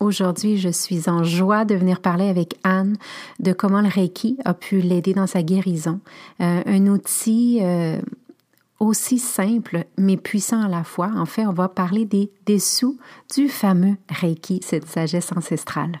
Aujourd'hui, je suis en joie de venir parler avec Anne de comment le Reiki a pu l'aider dans sa guérison. Euh, un outil euh, aussi simple mais puissant à la fois. En fait, on va parler des dessous du fameux Reiki, cette sagesse ancestrale.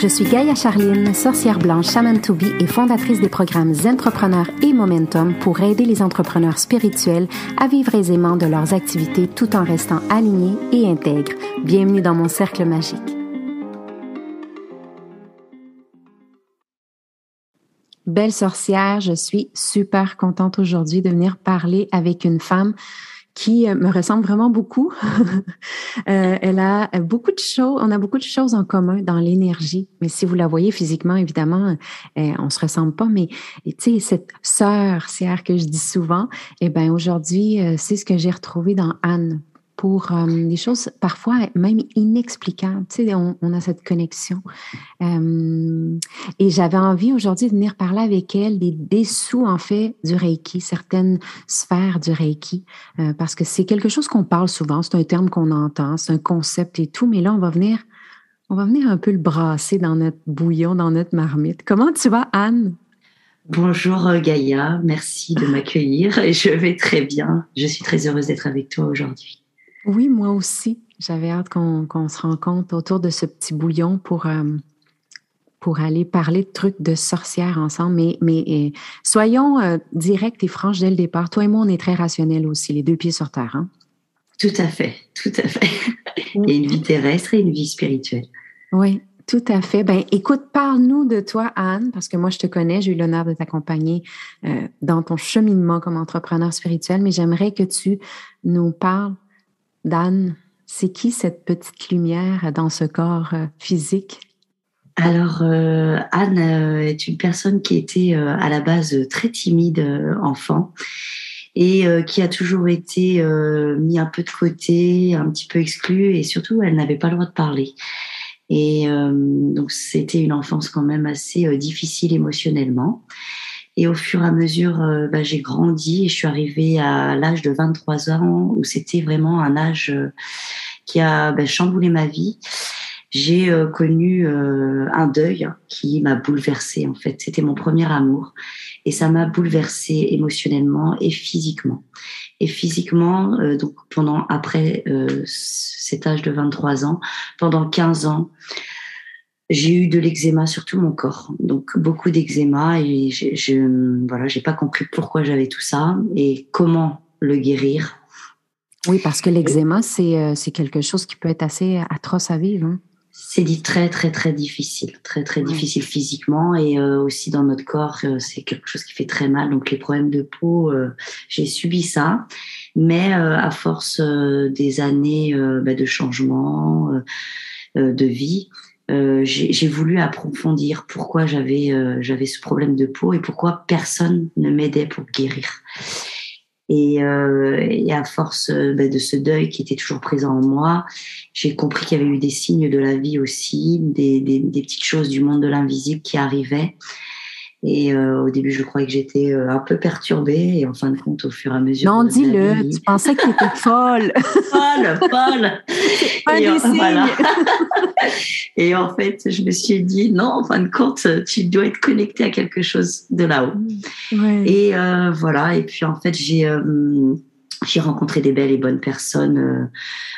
Je suis Gaïa Charline, sorcière blanche Shaman to be et fondatrice des programmes Entrepreneurs et Momentum pour aider les entrepreneurs spirituels à vivre aisément de leurs activités tout en restant alignés et intègres. Bienvenue dans mon cercle magique. Belle sorcière, je suis super contente aujourd'hui de venir parler avec une femme qui euh, me ressemble vraiment beaucoup. euh, elle a beaucoup de choses, on a beaucoup de choses en commun dans l'énergie. Mais si vous la voyez physiquement, évidemment, euh, on se ressemble pas. Mais tu sais, cette sœur, c'est que je dis souvent, eh ben aujourd'hui, euh, c'est ce que j'ai retrouvé dans Anne pour euh, des choses parfois même inexplicables. Tu sais, on, a cette connexion. Euh, et j'avais envie aujourd'hui de venir parler avec elle des dessous, en fait, du Reiki, certaines sphères du Reiki, euh, parce que c'est quelque chose qu'on parle souvent, c'est un terme qu'on entend, c'est un concept et tout, mais là, on va venir, on va venir un peu le brasser dans notre bouillon, dans notre marmite. Comment tu vas, Anne? Bonjour Gaïa, merci de m'accueillir je vais très bien. Je suis très heureuse d'être avec toi aujourd'hui. Oui, moi aussi. J'avais hâte qu'on se rencontre autour de ce petit bouillon pour, euh, pour aller parler de trucs de sorcières ensemble. Mais, mais euh, soyons euh, directs et franches dès le départ. Toi et moi, on est très rationnels aussi, les deux pieds sur terre. Hein? Tout à fait, tout à fait. Il y a une vie terrestre et une vie spirituelle. Oui, tout à fait. Ben, écoute, parle-nous de toi, Anne, parce que moi, je te connais, j'ai eu l'honneur de t'accompagner dans ton cheminement comme entrepreneur spirituel, mais j'aimerais que tu nous parles Dan, c'est qui cette petite lumière dans ce corps euh, physique? Alors, euh, Anne euh, est une personne qui était à la base très timide enfant et qui a toujours été mis un peu de côté, un petit peu exclue et surtout elle n'avait pas le droit de parler. Et donc c'était une enfance quand même assez difficile émotionnellement. Et au fur et à mesure, euh, bah, j'ai grandi et je suis arrivée à l'âge de 23 ans où c'était vraiment un âge euh, qui a bah, chamboulé ma vie. J'ai euh, connu un deuil qui m'a bouleversée en fait. C'était mon premier amour et ça m'a bouleversée émotionnellement et physiquement. Et physiquement, donc pendant après cet âge de 23 ans, pendant 15 ans, j'ai eu de l'eczéma sur tout mon corps, donc beaucoup d'eczéma et je, je voilà, j'ai pas compris pourquoi j'avais tout ça et comment le guérir. Oui, parce que l'eczéma c'est euh, c'est quelque chose qui peut être assez atroce à vivre. Hein. C'est dit très très très difficile, très très difficile physiquement et euh, aussi dans notre corps, euh, c'est quelque chose qui fait très mal. Donc les problèmes de peau, j'ai subi ça, mais à force des années bah, de changement de vie, euh, j'ai voulu approfondir pourquoi j'avais euh, j'avais ce problème de peau et pourquoi personne ne m'aidait pour guérir. Et, euh, à force ben, de ce deuil qui était toujours présent en moi, j'ai compris qu'il y avait eu des signes de la vie aussi, des, des petites choses du monde de l'invisible qui arrivaient. Et euh, au début, je croyais que j'étais euh, un peu perturbée. Et en fin de compte, au fur et à mesure. Non, dis-le. Tu pensais que tu étais folle. folle, folle. et, en, voilà. et en fait, je me suis dit, non, en fin de compte, tu dois être connecté à quelque chose de là-haut. Ouais. Et euh, voilà. Et puis, en fait, j'ai. Euh, j'ai rencontré des belles et bonnes personnes euh,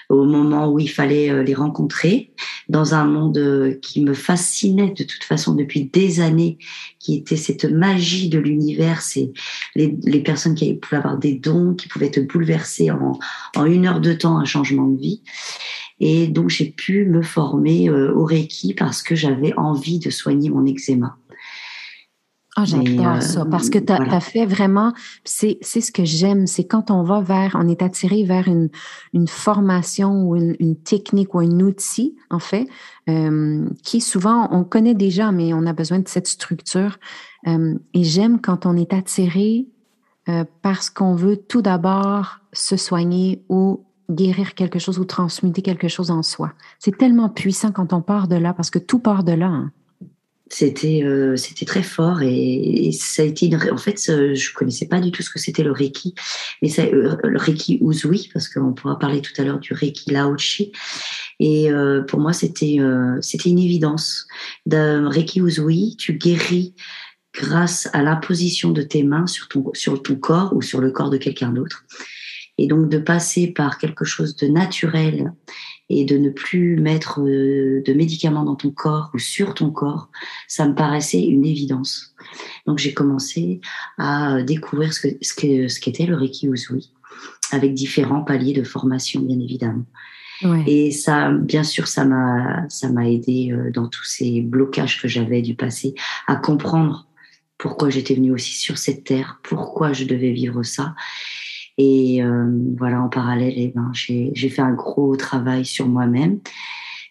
au moment où il fallait euh, les rencontrer, dans un monde euh, qui me fascinait de toute façon depuis des années, qui était cette magie de l'univers, c'est les, les, personnes qui pouvaient avoir des dons, qui pouvaient te bouleverser en, en une heure de temps un changement de vie. Et donc j'ai pu me former au Reiki parce que j'avais envie de soigner mon eczéma. Ah, j'adore ça parce que tu as, fait vraiment, c'est ce que j'aime, c'est quand on va vers, on est attiré vers une, une formation ou une, une technique ou un outil, en fait, euh, qui souvent on connaît déjà, mais on a besoin de cette structure. Euh, et j'aime quand on est attiré euh, parce qu'on veut tout d'abord se soigner ou guérir quelque chose ou transmuter quelque chose en soi. C'est tellement puissant quand on part de là parce que tout part de là. Hein. C'était euh, c'était très fort et, ça a été une, en fait je connaissais pas du tout ce que c'était le Reiki mais ça, euh, le Reiki Uzui parce qu'on pourra parler tout à l'heure du Reiki Laochi. Et euh, pour moi c'était c'était une évidence. D'un Reiki Uzui tu guéris grâce à l'imposition de tes mains sur ton sur ton corps ou sur le corps de quelqu'un d'autre et donc de passer par quelque chose de naturel et de ne plus mettre euh, de médicaments dans ton corps ou sur ton corps, ça me paraissait une évidence. Donc j'ai commencé à découvrir ce que ce que ce qu'était le Reiki Usui avec différents paliers de formation bien évidemment. Et ça, bien sûr, ça m'a ça m'a aidé euh, dans tous ces blocages que j'avais du passé à comprendre pourquoi j'étais venue aussi sur cette terre, pourquoi je devais vivre ça et euh, voilà, en parallèle, eh ben, j'ai fait un gros travail sur moi-même.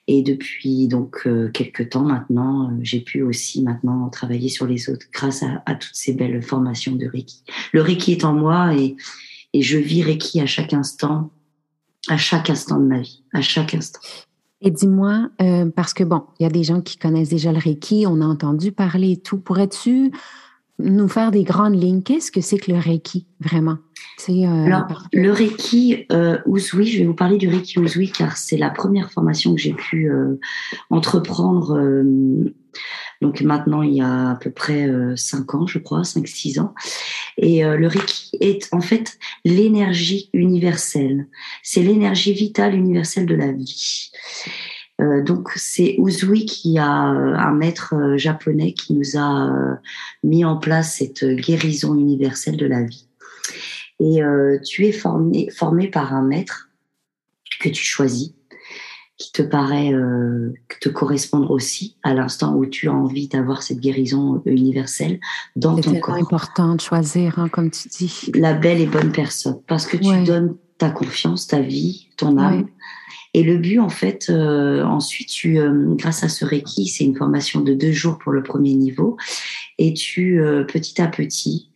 Et depuis donc euh, quelques temps maintenant, euh, j'ai pu aussi maintenant travailler sur les autres grâce à, toutes ces belles formations de Reiki. Le Reiki est en moi et, je vis Reiki à chaque instant, à chaque instant de ma vie, à chaque instant. Et dis-moi, parce que bon, il y a des gens qui connaissent déjà le Reiki, on a entendu parler et tout. Pourrais-tu nous faire des grandes lignes. Qu'est-ce que c'est que le Reiki, vraiment? Euh, Alors, le Reiki euh, Uzui, je vais vous parler du Reiki Uzui car c'est la première formation que j'ai pu euh, entreprendre. Euh, donc maintenant, il y a à peu près 5 ans, je crois, 5-6 ans. Et le Reiki est en fait l'énergie universelle. C'est l'énergie vitale universelle de la vie. Euh, donc c'est Uzui qui a euh, un maître euh, japonais qui nous a mis en place cette guérison universelle de la vie. Et tu es formé, formé par un maître que tu choisis, qui te paraît te correspondre aussi à l'instant où tu as envie d'avoir cette guérison universelle dans ton corps. C'est important de choisir, hein, comme tu dis. La belle et bonne personne, parce que tu donnes ta confiance, ta vie, ton âme. Et le but, en fait, euh, ensuite, tu, euh, grâce à ce Reiki, c'est une formation de deux jours pour le premier niveau, et tu, euh, petit à petit,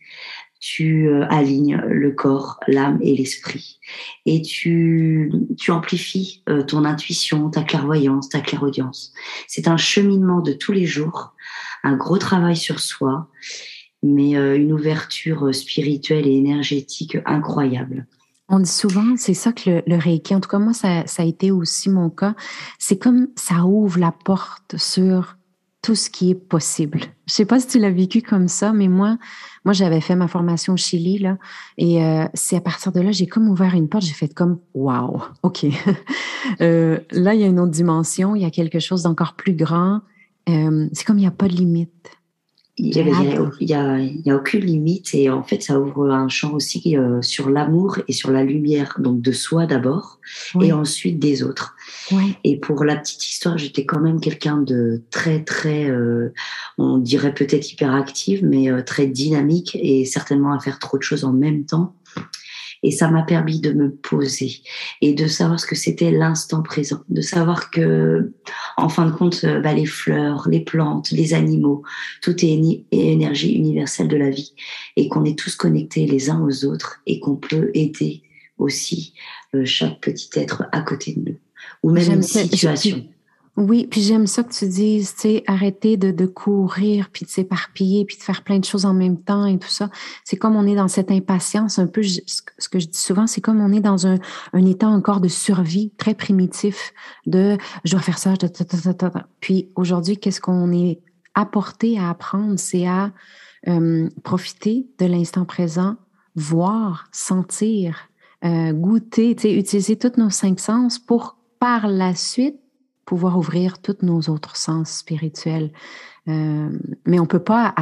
tu alignes le corps, l'âme et l'esprit. Et tu, tu amplifies ton intuition, ta clairvoyance, ta clairaudience. C'est un cheminement de tous les jours, un gros travail sur soi, mais une ouverture spirituelle et énergétique incroyable. On dit souvent, c'est ça que le, Reiki, en tout cas moi, ça, ça, a été aussi mon cas, c'est comme ça ouvre la porte sur tout ce qui est possible. Je sais pas si tu l'as vécu comme ça, mais moi, moi j'avais fait ma formation au Chili là, et euh, c'est à partir de là j'ai comme ouvert une porte, j'ai fait comme wow, ok, euh, là il y a une autre dimension, il y a quelque chose d'encore plus grand. Euh, c'est comme il n'y a pas de limite. Il n'y a, y a, aucune limite et en fait ça ouvre un champ aussi euh, sur l'amour et sur la lumière, donc de soi d'abord et ensuite des autres. Et pour la petite histoire, j'étais quand même quelqu'un de très très, euh, on dirait peut-être hyperactive, mais euh, très dynamique et certainement à faire trop de choses en même temps. Et ça m'a permis de me poser et de savoir ce que c'était l'instant présent, de savoir que, en fin de compte, euh, bah, les fleurs, les plantes, les animaux, tout est énergie universelle de la vie et qu'on est tous connectés les uns aux autres et qu'on peut aider aussi euh, chaque petit être à côté de nous ou même une situation. Oui, puis j'aime ça que tu dises, tu sais, arrêter de, de courir, puis de s'éparpiller, puis de faire plein de choses en même temps et tout ça. C'est comme on est dans cette impatience, un peu, ce que je dis souvent, c'est comme on est dans un, un état encore de survie très primitif, de je dois faire ça, puis aujourd'hui, qu'est-ce qu'on est apporté à apprendre, c'est à euh, profiter de l'instant présent, voir, sentir, euh, goûter, utiliser tous nos cinq sens pour par la suite pouvoir ouvrir tous nos autres sens spirituels. Euh, mais on ne peut pas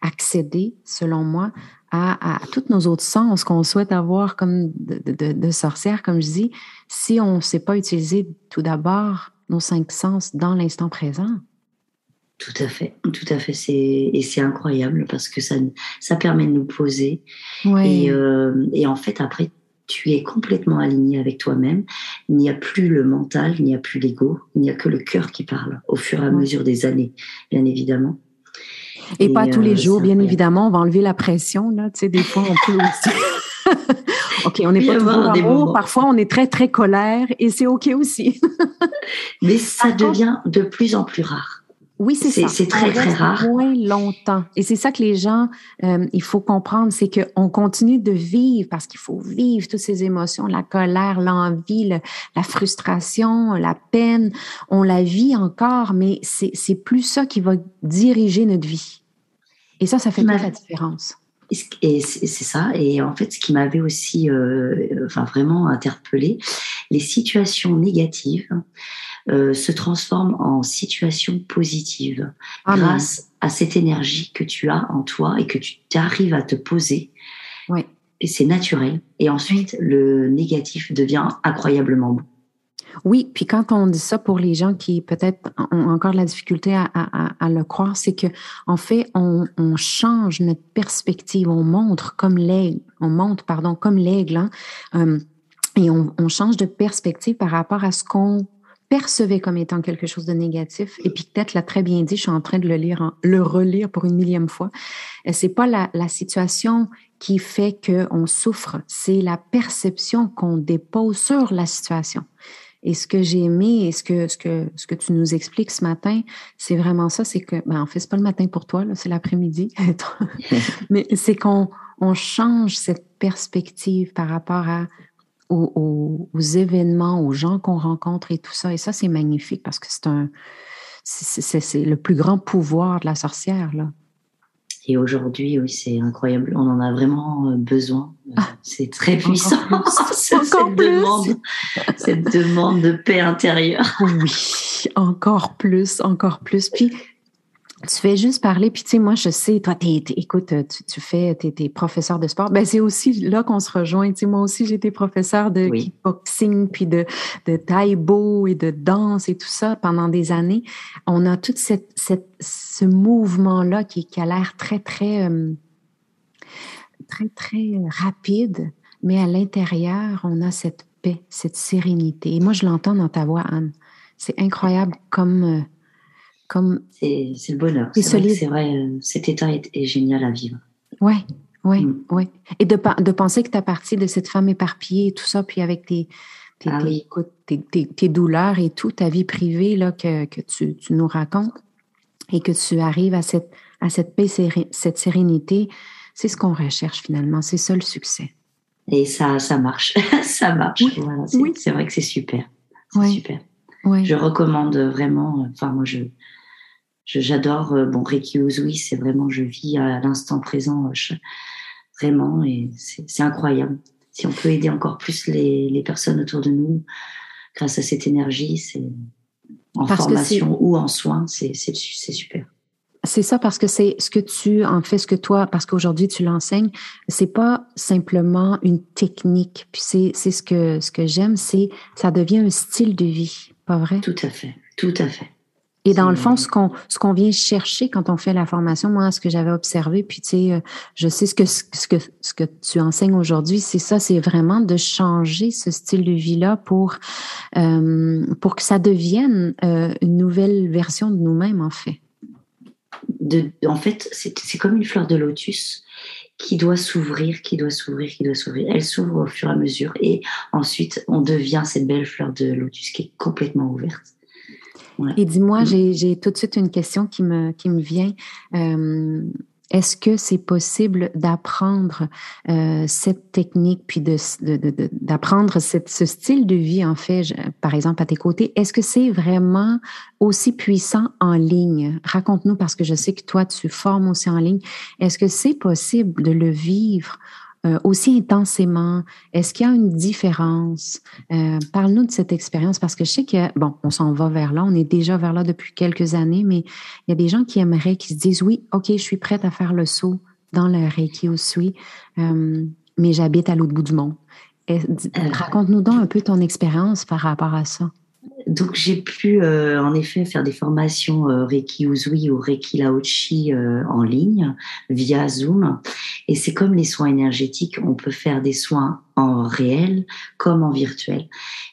accéder, selon moi, à, tous nos autres sens qu'on souhaite avoir comme de, sorcière, comme je dis, si on ne sait pas utiliser tout d'abord nos cinq sens dans l'instant présent. Tout à fait, tout à fait. et c'est incroyable parce que ça, ça permet de nous poser. Et, euh, et en fait, après, tu es complètement aligné avec toi-même. Il n'y a plus le mental, il n'y a plus l'ego, il n'y a que le cœur qui parle au fur et à mesure des années, bien évidemment. Et, pas tous les euh, jours, bien évidemment. On va enlever la pression. Là. Tu sais, des fois, on peut aussi. OK, on n'est pas toujours amour. Parfois, on est très, très colère et c'est OK aussi. Mais ça devient de plus en plus rare. Oui, c'est ça. C'est très, très rare. Moins longtemps. Et c'est ça que les gens, euh, il faut comprendre, c'est qu'on continue de vivre parce qu'il faut vivre toutes ces émotions, la colère, l'envie, la frustration, la peine. On la vit encore, mais c'est plus ça qui va diriger notre vie. Et ça, ça fait toute la différence. Et c'est ça. Et en fait, ce qui m'avait aussi, euh, enfin, vraiment interpellé, les situations négatives euh, se transforme en situation positive grâce à cette énergie que tu as en toi et que tu arrives à te poser. Oui. Et c'est naturel. Et ensuite, le négatif devient incroyablement bon. Oui, puis quand on dit ça pour les gens qui peut-être ont encore de la difficulté à, à, le croire, c'est que en fait, on, on, change notre perspective, on montre comme l'aigle, on monte, pardon, comme l'aigle, hein, euh, et on, on, change de perspective par rapport à ce qu'on percevait comme étant quelque chose de négatif. Peut-être l'a très bien dit, je suis en train de le lire, le relire pour une millième fois. Euh, c'est pas la, la situation qui fait qu'on souffre, c'est la perception qu'on dépose sur la situation. Et ce que j'ai aimé et ce que, ce que, ce que tu nous expliques ce matin, c'est vraiment ça, c'est que, ben, en fait, c'est pas le matin pour toi, c'est l'après-midi. Mais c'est qu'on on change cette perspective par rapport à aux, événements, aux gens qu'on rencontre et tout ça. Et ça, c'est magnifique parce que c'est un, c'est le plus grand pouvoir de la sorcière, là. Et aujourd'hui, oui, c'est incroyable. On en a vraiment euh, besoin. Ah, c'est très puissant. cette, Demande, cette demande de paix intérieure. Oui, encore plus, encore plus. Puis, tu fais juste parler, puis tu sais, moi, je sais, toi, écoute, tu, tu fais, t'es, es professeur de sport. Ben, c'est aussi là qu'on se rejoint. Tu sais, moi aussi, été professeur de kickboxing, puis de, de taïbo et de danse et tout ça pendant des années. On a tout cette, cette, ce mouvement-là qui, qui a l'air très, très, euh, très, très rapide, mais à l'intérieur, on a cette paix, cette sérénité. Et moi, je l'entends dans ta voix, Anne. C'est incroyable comme euh, c'est le bonheur. C'est vrai, euh, cet état est, génial à vivre. Oui, oui, mm. oui. Et de, de penser que tu as parti de cette femme éparpillée et tout ça, puis avec tes, tes, ah tes, douleurs et tout, ta vie privée là, que, que tu, tu, nous racontes, et que tu arrives à cette, à cette paix, cette sérénité, c'est ce qu'on recherche finalement. C'est ça le succès. Et ça, ça marche. ça marche. Oui. c'est vrai que c'est super. C'est super. Je recommande vraiment, enfin, moi, je, j'adore euh, bon Reiki Uzui, c'est vraiment je vis à l'instant présent euh, vraiment et c'est incroyable. Si on peut aider encore plus les, les, personnes autour de nous grâce à cette énergie, c'est en formation ou en soins, c'est super. C'est ça parce que c'est ce que tu en fais, ce que toi, parce qu'aujourd'hui tu l'enseignes, c'est pas simplement une technique. Puis c'est ce que ce que j'aime, c'est ça devient un style de vie, pas vrai? Tout à fait, tout à fait. Et dans le fond, ce qu'on ce qu'on vient chercher quand on fait la formation, moi, ce que j'avais observé, puis tu sais, euh, je sais ce que ce que ce que tu enseignes aujourd'hui, c'est ça, c'est vraiment de changer ce style de vie là pour euh, pour que ça devienne euh, une nouvelle version de nous-mêmes, en fait. De, en fait, c'est comme une fleur de lotus qui doit s'ouvrir, qui doit s'ouvrir, qui doit s'ouvrir. Elle s'ouvre au fur et à mesure, et ensuite, on devient cette belle fleur de lotus qui est complètement ouverte. Et dis-moi, mm. j'ai tout de suite une question qui me, qui me vient. Euh, est-ce que c'est possible d'apprendre euh, cette technique, puis d'apprendre de, ce style de vie, en fait, par exemple, à tes côtés? Est-ce que c'est vraiment aussi puissant en ligne? Raconte-nous, parce que je sais que toi, tu formes aussi en ligne. Est-ce que c'est possible de le vivre euh, aussi intensément? Est-ce qu'il y a une différence? Euh, parle-nous de cette expérience parce que je sais que, bon, on s'en va vers là, on est déjà vers là depuis quelques années, mais il y a des gens qui aimeraient, qui se disent, oui, OK, je suis prête à faire le saut dans le Reiki Usui, euh, mais j'habite à l'autre bout du monde. Raconte-nous donc un peu ton expérience par rapport à ça. Donc j'ai pu euh, en effet faire des formations euh, Reiki Uzui ou Reiki Laochi euh, en ligne via Zoom. Et c'est comme les soins énergétiques, on peut faire des soins en réel comme en virtuel.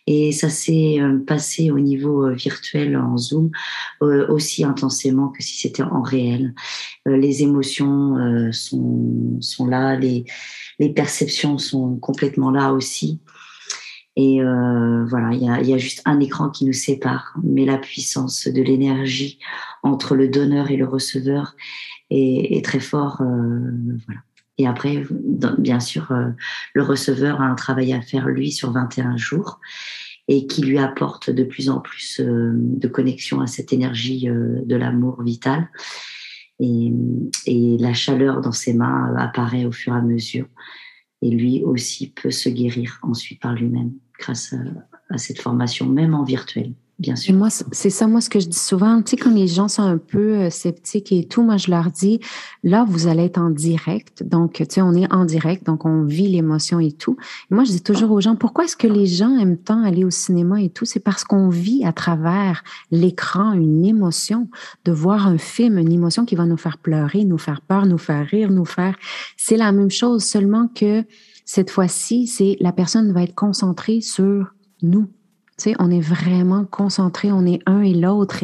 Et ça s'est passé au niveau virtuel en Zoom aussi intensément que si c'était en réel. les émotions sont, sont là, les, les perceptions sont complètement là aussi. Et euh, voilà, il y a, juste un écran qui nous sépare, mais la puissance de l'énergie entre le donneur et le receveur est, très fort. Euh. Et après, bien sûr, euh, le receveur a un travail à faire, lui, sur 21 jours, et qui lui apporte de plus en plus de connexion à cette énergie de l'amour vital. Et, et la chaleur dans ses mains apparaît au fur et à mesure. Et lui aussi peut se guérir ensuite par lui-même grâce à, cette formation, même en virtuel. Bien sûr. moi, c'est ça, moi, ce que je dis souvent, tu sais, quand les gens sont un peu euh, sceptiques et tout, moi, je leur dis, là, vous allez être en direct. Donc, tu sais, on est en direct, donc on vit l'émotion et tout. moi, je dis toujours aux gens, pourquoi est-ce que les gens aiment tant aller au cinéma et tout? C'est parce qu'on vit à travers l'écran une émotion, de voir un film, une émotion qui va nous faire pleurer, nous faire peur, nous faire rire, nous faire... C'est la même chose, seulement que cette fois-ci, c'est la personne va être concentrée sur nous. Tu sais, on est vraiment concentré, on est un et l'autre.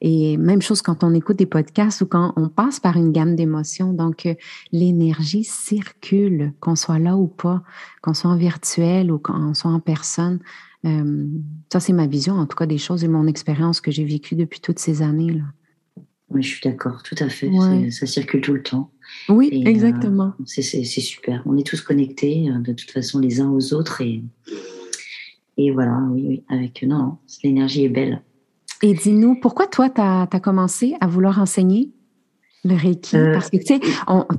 Et, même chose quand on écoute des podcasts ou quand on passe par une gamme d'émotions. Donc, euh, l'énergie circule, qu'on soit là ou pas, qu'on soit en virtuel ou qu'on soit en personne. Euh, ça, c'est ma vision, en tout cas, des choses et mon expérience que j'ai vécue depuis toutes ces années. Là. Oui, je suis d'accord, tout à fait. Ça circule tout le temps. Oui, euh, exactement. c'est super. On est tous connectés euh, de toute façon les uns aux autres et, et voilà, oui, oui, avec non, l'énergie est belle. Et dis-nous, pourquoi toi, tu as, commencé à vouloir enseigner le Reiki? Euh, Parce que tu sais, tu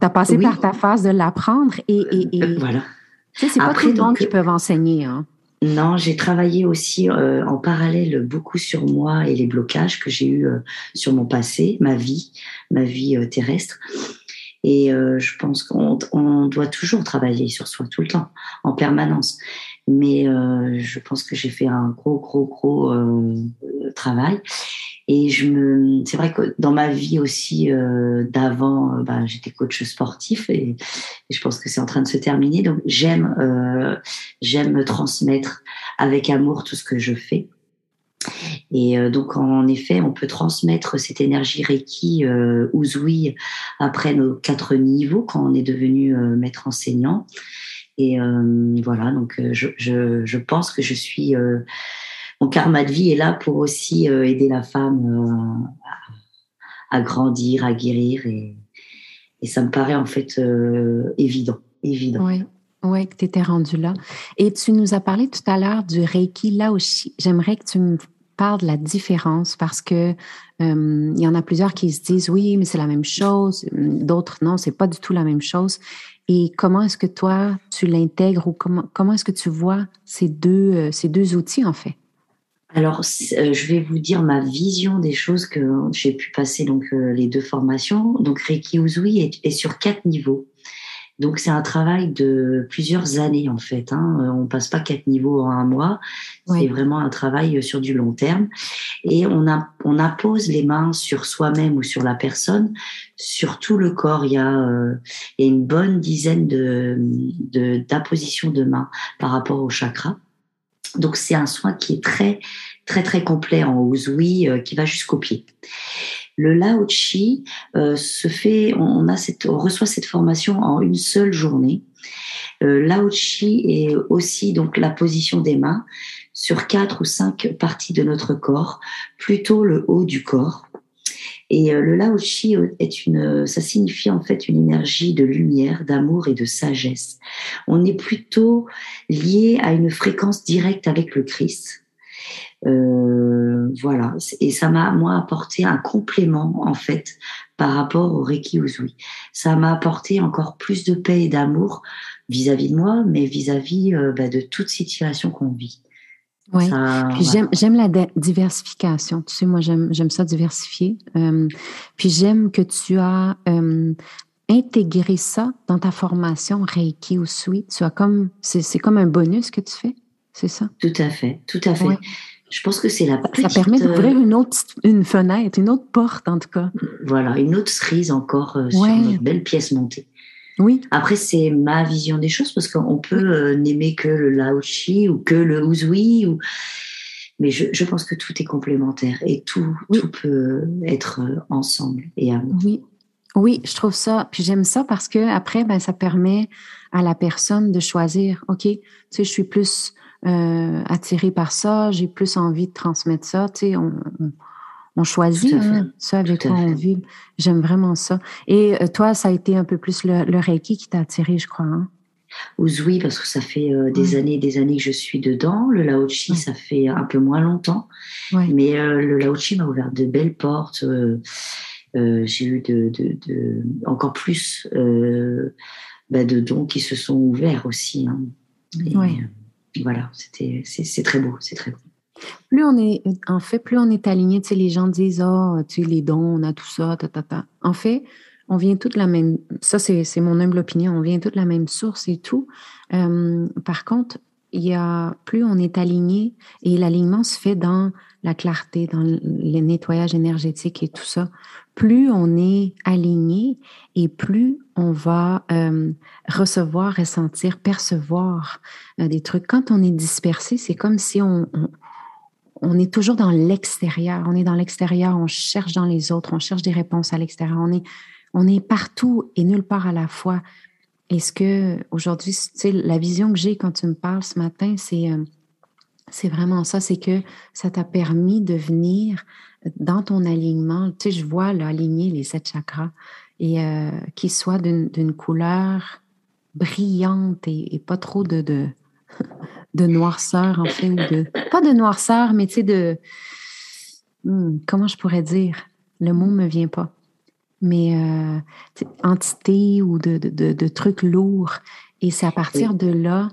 as passé par ta phase de l'apprendre et, et, voilà. c'est pas tout le monde qui peuvent enseigner. Hein. Non, j'ai travaillé aussi euh, en parallèle beaucoup sur moi et les blocages que j'ai eus euh, sur mon passé, ma vie, ma vie euh, terrestre. Et je pense qu'on on doit toujours travailler sur soi tout le temps, en permanence. Mais je pense que j'ai fait un gros, gros, gros travail. Et je me, c'est vrai que dans ma vie aussi euh, d'avant, euh, bah, j'étais coach sportif et, je pense que c'est en train de se terminer. Donc j'aime, euh, j'aime transmettre avec amour tout ce que je fais. Et euh, donc en effet, on peut transmettre cette énergie Reiki euh, Uzui après nos quatre niveaux quand on est devenu maître enseignant. Et voilà, donc je, je, pense que je suis mon karma de vie est là pour aussi euh, aider la femme euh, à, grandir, à guérir. Et, ça me paraît en fait euh, évident. évident. Oui. Oui, que tu étais rendu là. Et tu nous as parlé tout à l'heure du Reiki là aussi. J'aimerais que tu me parles de la différence parce que il y en a plusieurs qui se disent oui, mais c'est la même chose. D'autres non, c'est pas du tout la même chose. Et comment est-ce que toi tu l'intègres ou comment comment est-ce que tu vois ces deux ces deux outils en fait? Alors, euh, je vais vous dire ma vision des choses que j'ai pu passer donc euh, les deux formations. Donc, Reiki Uzui est, sur quatre niveaux. Donc, c'est un travail de plusieurs années en fait. Hein. Euh, on passe pas quatre niveaux en un mois. C'est vraiment un travail sur du long terme. Et on, a, on appose les mains sur soi-même ou sur la personne, sur tout le corps. Il y a, il y a une bonne dizaine de d'appositions de, de mains par rapport au chakra. Donc c'est un soin qui est très très très complet en Uzui euh, qui va jusqu'au pied. Le Lao Chi euh, se fait, on a cette, on reçoit cette formation en une seule journée. Euh, Lao Chi est aussi donc la position des mains sur quatre ou cinq parties de notre corps, plutôt le haut du corps. Et euh, le Lao Chi euh, est une, ça signifie en fait une énergie de lumière, d'amour et de sagesse. On est plutôt lié à une fréquence directe avec le Christ. Euh, voilà, et ça m'a moi apporté un complément en fait par rapport au Reiki Uzui. Ça m'a apporté encore plus de paix et d'amour vis-à-vis de moi, mais vis-à-vis bah, de toute situation qu'on vit. Oui, puis j'aime la diversification. Tu sais, moi, j'aime ça diversifier. puis j'aime que tu as intégré ça dans ta formation Reiki ou Sui. Tu as comme, c'est comme un bonus que tu fais, c'est ça? Tout à fait, tout à fait. Je pense que c'est la petite... Ça permet d'ouvrir une autre une fenêtre, une autre porte en tout cas. Voilà, une autre cerise encore euh, sur notre belle pièce montée. Oui. Après, c'est ma vision des choses parce qu'on peut euh, n'aimer que le laoshi ou que le uzui. Ou... Mais je, pense que tout est complémentaire et tout, tout peut être euh, ensemble et amour. Oui. Oui, je trouve ça. Puis j'aime ça parce que après, ben, ça permet à la personne de choisir. OK, tu sais, je suis plus euh, attirée par ça, j'ai plus envie de transmettre ça. Tu sais, on, on, choisit hein, ça avec quoi on vit. J'aime vraiment ça. Et euh, toi, ça a été un peu plus le, le Reiki qui t'a attiré, je crois. Hein? Oui, parce que ça fait euh, des années et des années que je suis dedans. Le Laochi, ça fait un peu moins longtemps. Mais le Laochi m'a ouvert de belles portes. Euh, j'ai eu de, de, de, encore plus euh, bah, de dons qui se sont ouverts aussi. Hein. Euh, voilà, c'était, c'est, très beau, c'est très beau. Plus on est, en fait, plus on est aligné, tu sais, les gens disent, oh, tu les dons, on a tout ça, ta, ta, ta. En fait, on vient toute la même, ça c'est, mon humble opinion, on vient toute la même source et tout. Euh, par contre, il y a, plus on est aligné, et l'alignement se fait dans la clarté, dans le nettoyage énergétique et tout ça, plus on est aligné et plus on va euh, recevoir, ressentir, percevoir euh, des trucs. Quand on est dispersé, c'est comme si on, est toujours dans l'extérieur. On est dans l'extérieur, on cherche dans les autres, on cherche des réponses à l'extérieur. On est, on partout et nulle part à la fois. Est-ce que aujourd'hui, la vision que j'ai quand tu me parles ce matin, c'est euh, c'est vraiment ça, c'est que ça t'a permis de venir dans ton alignement. Tu sais, je vois là, aligner les sept chakras et euh, qu'ils soient d'une couleur brillante et, pas trop de, de, de, noirceur, en fait, ou de. Pas de noirceur, mais tu sais, de. Hmm, comment je pourrais dire? Le mot ne me vient pas. Mais euh, entité ou de, de, de, trucs lourds. Et c'est à partir de là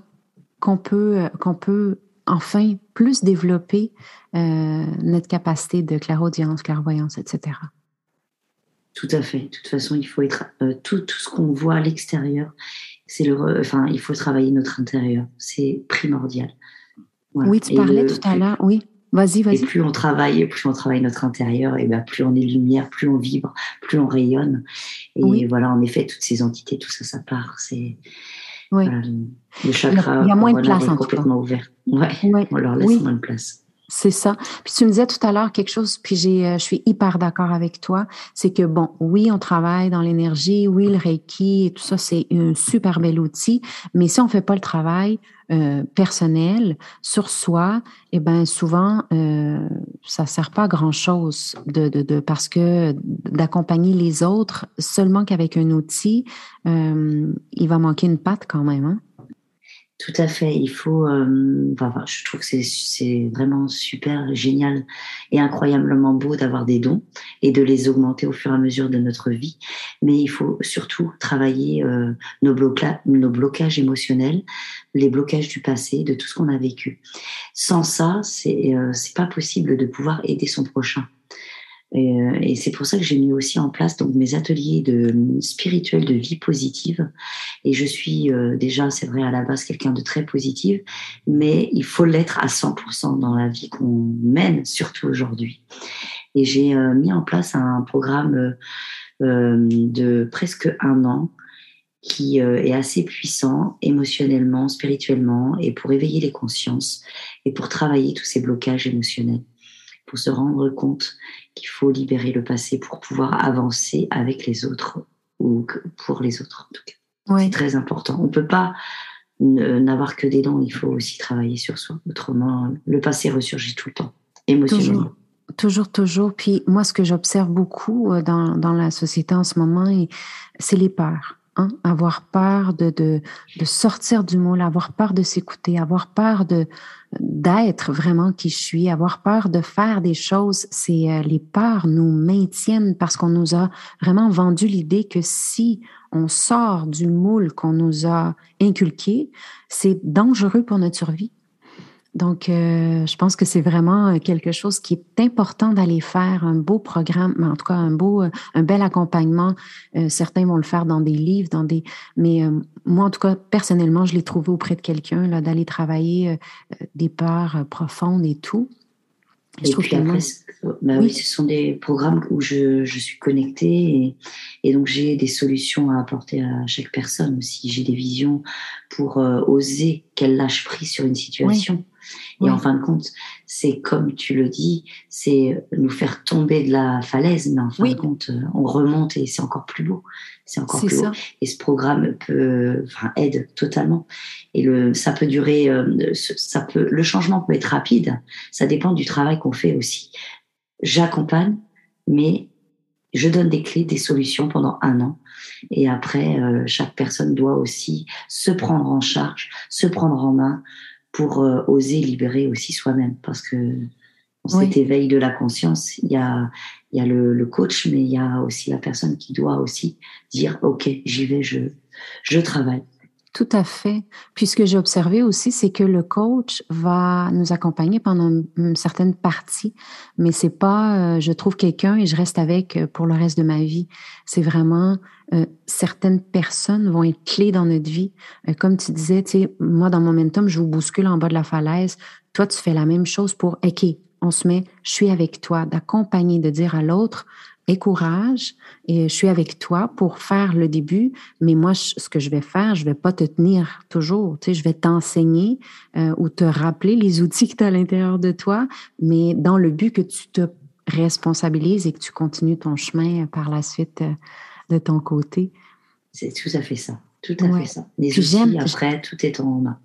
qu'on peut, qu'on peut enfin plus développer euh, notre capacité de clairaudience, clairvoyance, etc. Tout à fait. De toute façon, il faut être euh, tout, tout, ce qu'on voit à l'extérieur. C'est le, enfin, il faut travailler notre intérieur. C'est primordial. Oui, tu parlais tout à l'heure. Oui, vas-y, vas-y. Et plus on travaille, plus on travaille notre intérieur, et ben plus on est lumière, plus on vibre, plus on rayonne. Et voilà, en effet, toutes ces entités, tout ça, ça part. C'est oui. le chakra, il y a moins de place en complètement ouvert. Ouais. On leur laisse moins de place. C'est ça. Puis tu me disais tout à l'heure quelque chose, puis j'ai, euh, je suis hyper d'accord avec toi. C'est que bon, oui, on travaille dans l'énergie, oui, le Reiki et tout ça, c'est un super bel outil. Mais si on fait pas le travail euh, personnel sur soi, eh ben souvent euh, ça sert pas à grand chose de, de, de parce que d'accompagner les autres seulement qu'avec un outil, euh, il va manquer une patte quand même. Hein? Tout à fait. Il faut. Euh, enfin, je trouve que c'est vraiment super génial et incroyablement beau d'avoir des dons et de les augmenter au fur et à mesure de notre vie. Mais il faut surtout travailler euh, nos, blocages, nos blocages émotionnels, les blocages du passé, de tout ce qu'on a vécu. Sans ça, c'est euh, c'est pas possible de pouvoir aider son prochain. Et, euh, et c'est pour ça que j'ai mis aussi en place donc mes ateliers de spirituels de vie positive. Et je suis euh, déjà, c'est vrai, à la base quelqu'un de très positif, mais il faut l'être à 100% dans la vie qu'on mène, surtout aujourd'hui. Et j'ai euh, mis en place un programme de presque un an qui est assez puissant émotionnellement, spirituellement, et pour éveiller les consciences et pour travailler tous ces blocages émotionnels pour se rendre compte qu'il faut libérer le passé pour pouvoir avancer avec les autres ou pour les autres en tout cas. C'est très important. On ne peut pas n'avoir que des dons, il faut aussi travailler sur soi. Autrement, le passé ressurgit tout le temps, émotionnellement. Toujours. Toujours, toujours. Puis moi, ce que j'observe beaucoup euh, dans, dans, la société en ce moment, c'est les peurs. Hein? Avoir peur de, de, de, sortir du moule, avoir peur de s'écouter, avoir peur de d'être vraiment qui je suis, avoir peur de faire des choses. C'est euh, les peurs nous maintiennent parce qu'on nous a vraiment vendu l'idée que si on sort du moule qu'on nous a inculqué, c'est dangereux pour notre survie. Donc, euh, je pense que c'est vraiment quelque chose qui est important d'aller faire, un beau programme, en tout cas un beau, un bel accompagnement. Euh, certains vont le faire dans des livres, dans des, mais euh, moi, en tout cas, personnellement, je l'ai trouvé auprès de quelqu'un, là, d'aller travailler des peurs profondes et tout. Et puis après, bah oui. ce sont des programmes où je, je suis connectée et, et donc j'ai des solutions à apporter à chaque personne aussi. J'ai des visions pour oser qu'elle lâche prise sur une situation. Et en fin de compte, c'est comme tu le dis, c'est nous faire tomber de la falaise, mais en fin de compte, euh, on remonte et c'est encore plus beau. C'est encore plus beau. Et ce programme peut, enfin, aide totalement. Et le, ça peut durer, euh, ça peut, le changement peut être rapide. Ça dépend du travail qu'on fait aussi. J'accompagne, mais je donne des clés, des solutions pendant un an. Et après, euh, chaque personne doit aussi se prendre en charge, se prendre en main, pour euh, oser libérer aussi soi-même. Parce que dans cet éveil de la conscience, il y a, il y a le, le, coach, mais il y a aussi la personne qui doit aussi dire, OK, j'y vais, je, je travaille. Tout à fait. Puis ce que j'ai observé aussi, c'est que le coach va nous accompagner pendant une, certaine partie, mais c'est pas euh, je trouve quelqu'un et je reste avec euh, pour le reste de ma vie. C'est vraiment euh, certaines personnes vont être clés dans notre vie. comme tu disais, tu sais, moi dans Momentum, je vous bouscule en bas de la falaise. Toi, tu fais la même chose pour OK, on se met, je suis avec toi, d'accompagner, de dire à l'autre, et courage et je suis avec toi pour faire le début, mais moi, ce que je vais faire, je vais pas te tenir toujours, tu sais, je vais t'enseigner euh, ou te rappeler les outils que tu as à l'intérieur de toi, mais dans le but que tu te responsabilises et que tu continues ton chemin par la suite euh, de ton côté. C'est tout à fait ça, tout à fait ça. Les outils, après, tout est en main.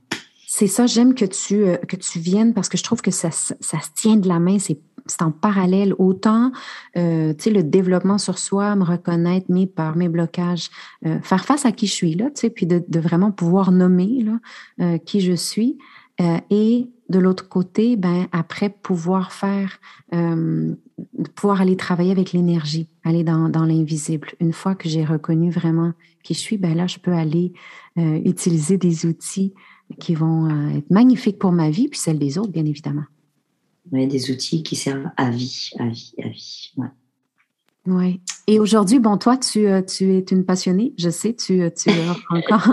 C'est ça, j'aime que tu, euh, que tu viennes parce que je trouve que ça, ça, ça se tient de la main, c'est en parallèle. Autant, euh, tu sais, le développement sur soi, me reconnaître mes peurs, mes blocages, euh, faire face à qui je suis là, tu sais, puis de, de vraiment pouvoir nommer là, euh, qui je suis. Euh, et de l'autre côté, ben après pouvoir faire, euh, pouvoir aller travailler avec l'énergie, aller dans, dans l'invisible. Une fois que j'ai reconnu vraiment qui je suis, ben là je peux aller utiliser des outils qui vont être magnifiques pour ma vie puis celle des autres, bien évidemment des outils qui servent à vie, à vie, à vie. Ouais. Oui. Et aujourd'hui, bon, toi, tu, euh, tu es une passionnée, je sais, tu, euh, tu encore.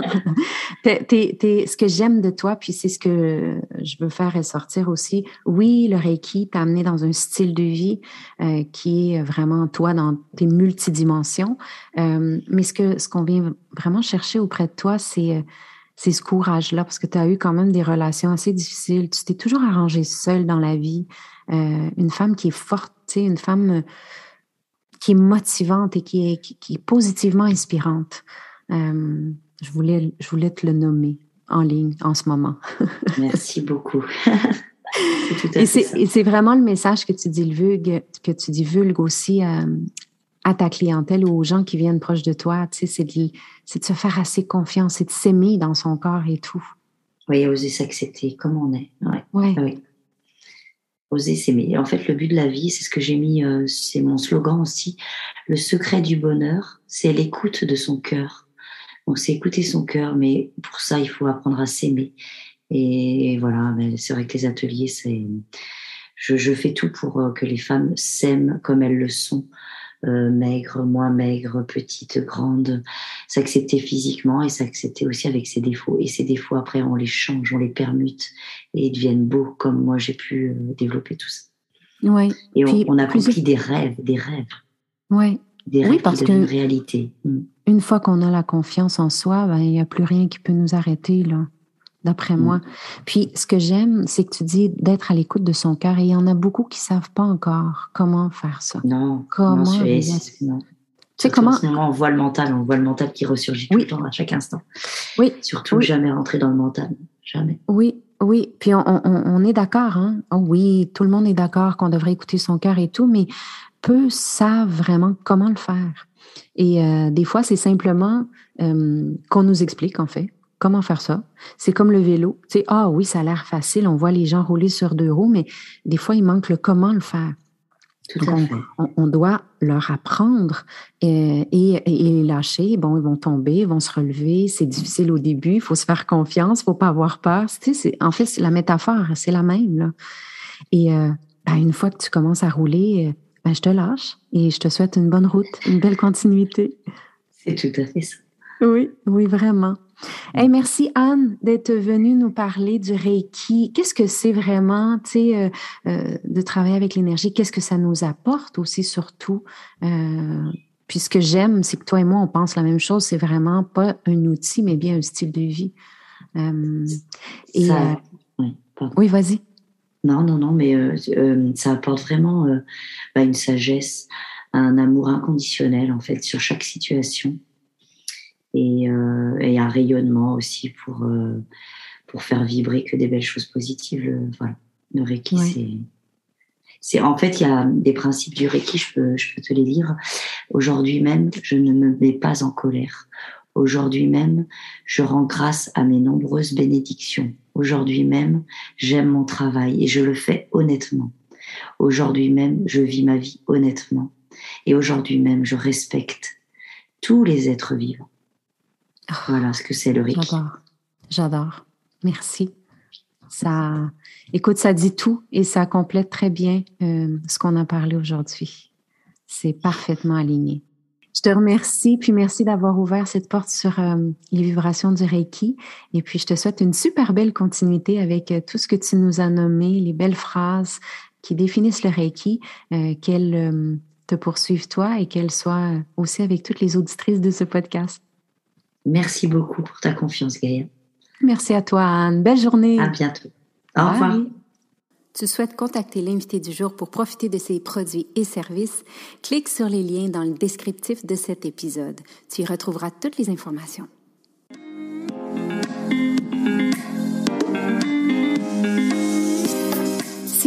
ce que j'aime de toi, puis c'est ce que je veux faire ressortir aussi. Oui, le Reiki t'a amené dans un style de vie euh, qui est vraiment toi dans tes multidimensions. mais ce que ce qu'on vient vraiment chercher auprès de toi, c'est c'est ce courage-là, parce que tu as eu quand même des relations assez difficiles. Tu t'es toujours arrangée seule dans la vie. Euh, une femme qui est forte, une femme euh, qui est motivante et qui est, qui, est positivement inspirante. Euh, je, voulais, je voulais te le nommer en ligne en ce moment. Merci beaucoup. et c'est vraiment le message que tu divulgues, que tu aussi à ta clientèle ou aux gens qui viennent proches de toi, tu sais, c'est de, de, se faire assez confiance, c'est de s'aimer dans son corps et tout. Oui, oser s'accepter comme on est. Ouais. Ah oui. Oser s'aimer. En fait, le but de la vie, c'est ce que j'ai mis, euh, c'est mon slogan aussi. Le secret du bonheur, c'est l'écoute de son cœur. Donc, c'est écouter son cœur, mais pour ça, il faut apprendre à s'aimer. Et voilà, c'est vrai que les ateliers, c'est, je, je fais tout pour euh, que les femmes s'aiment comme elles le sont euh, maigre, moins maigre, petite, grande, s'accepter physiquement et s'accepter aussi avec ses défauts. Et ses défauts, après, on les change, on les permute et ils deviennent beaux, comme moi j'ai pu euh, développer tout ça. Ouais. Et on, on, a compris des rêves, des rêves. Ouais. Des rêves oui, parce que une réalité. Mm. Une fois qu'on a la confiance en soi, ben, il n'y a plus rien qui peut nous arrêter. là d'après moi. Mm. Puis, ce que j'aime, c'est que tu dis d'être à l'écoute de son cœur. Et il y en a beaucoup qui savent pas encore comment faire ça. Non. Comment non, non. Tu sais comment On voit le mental, on voit le mental qui ressurgit tout le temps, à chaque instant. Oui. Surtout jamais rentrer dans le mental, jamais. Oui, oui. Puis on, on, on est d'accord, hein. Oh oui, tout le monde est d'accord qu'on devrait écouter son cœur et tout, mais peu savent vraiment comment le faire. Et euh, des fois, c'est simplement euh, qu'on nous explique, en fait Comment faire ça? C'est comme le vélo. Tu sais, ah oui, ça a l'air facile, on voit les gens rouler sur deux roues, mais des fois, il manque le comment le faire. on, doit leur apprendre et, et, les lâcher. Bon, ils vont tomber, ils vont se relever. C'est difficile au début. Il faut se faire confiance. Il faut pas avoir peur. Tu sais, en fait, la métaphore, c'est la même. Là. Et euh, ben, une fois que tu commences à rouler, euh, ben, je te lâche et je te souhaite une bonne route, une belle continuité. C'est tout à fait ça. Oui, oui, vraiment. Hey, merci Anne d'être venue nous parler du Reiki. Qu'est-ce que c'est vraiment, euh, euh, de travailler avec l'énergie? Qu'est-ce que ça nous apporte aussi, surtout? Euh, puis ce que j'aime, c'est que toi et moi, on pense la même chose. C'est vraiment pas un outil, mais bien un style de vie. et, oui, oui vas-y. Non, non, non, mais ça apporte vraiment bah, une sagesse, un amour inconditionnel, en fait, sur chaque situation et, euh, et un rayonnement aussi pour, euh, pour faire vibrer que des belles choses positives. Le, voilà. le Reiki, c'est. C'est, en fait, il y a des principes du Reiki, je peux, je peux te les lire. Aujourd'hui même, je ne me mets pas en colère. Aujourd'hui même, je rends grâce à mes nombreuses bénédictions. Aujourd'hui même, j'aime mon travail et je le fais honnêtement. Aujourd'hui même, je vis ma vie honnêtement. Et aujourd'hui même, je respecte tous les êtres vivants. Voilà ce que c'est le Reiki. J'adore. J'adore. Merci. Ça, écoute, ça dit tout et ça complète très bien euh, ce qu'on a parlé aujourd'hui. C'est parfaitement aligné. Je te remercie, puis merci d'avoir ouvert cette porte sur euh, les vibrations du Reiki. Et puis, je te souhaite une super belle continuité avec euh, tout ce que tu nous as nommé, les belles phrases qui définissent le Reiki, qu'elles te poursuivent toi et qu'elles soient aussi avec toutes les auditrices de ce podcast. Merci beaucoup pour ta confiance, Gaïa. Merci à toi, Anne. Belle journée. À bientôt. Au revoir. Tu souhaites contacter l'invité du jour pour profiter de ses produits et services? Clique sur les liens dans le descriptif de cet épisode. Tu y retrouveras toutes les informations.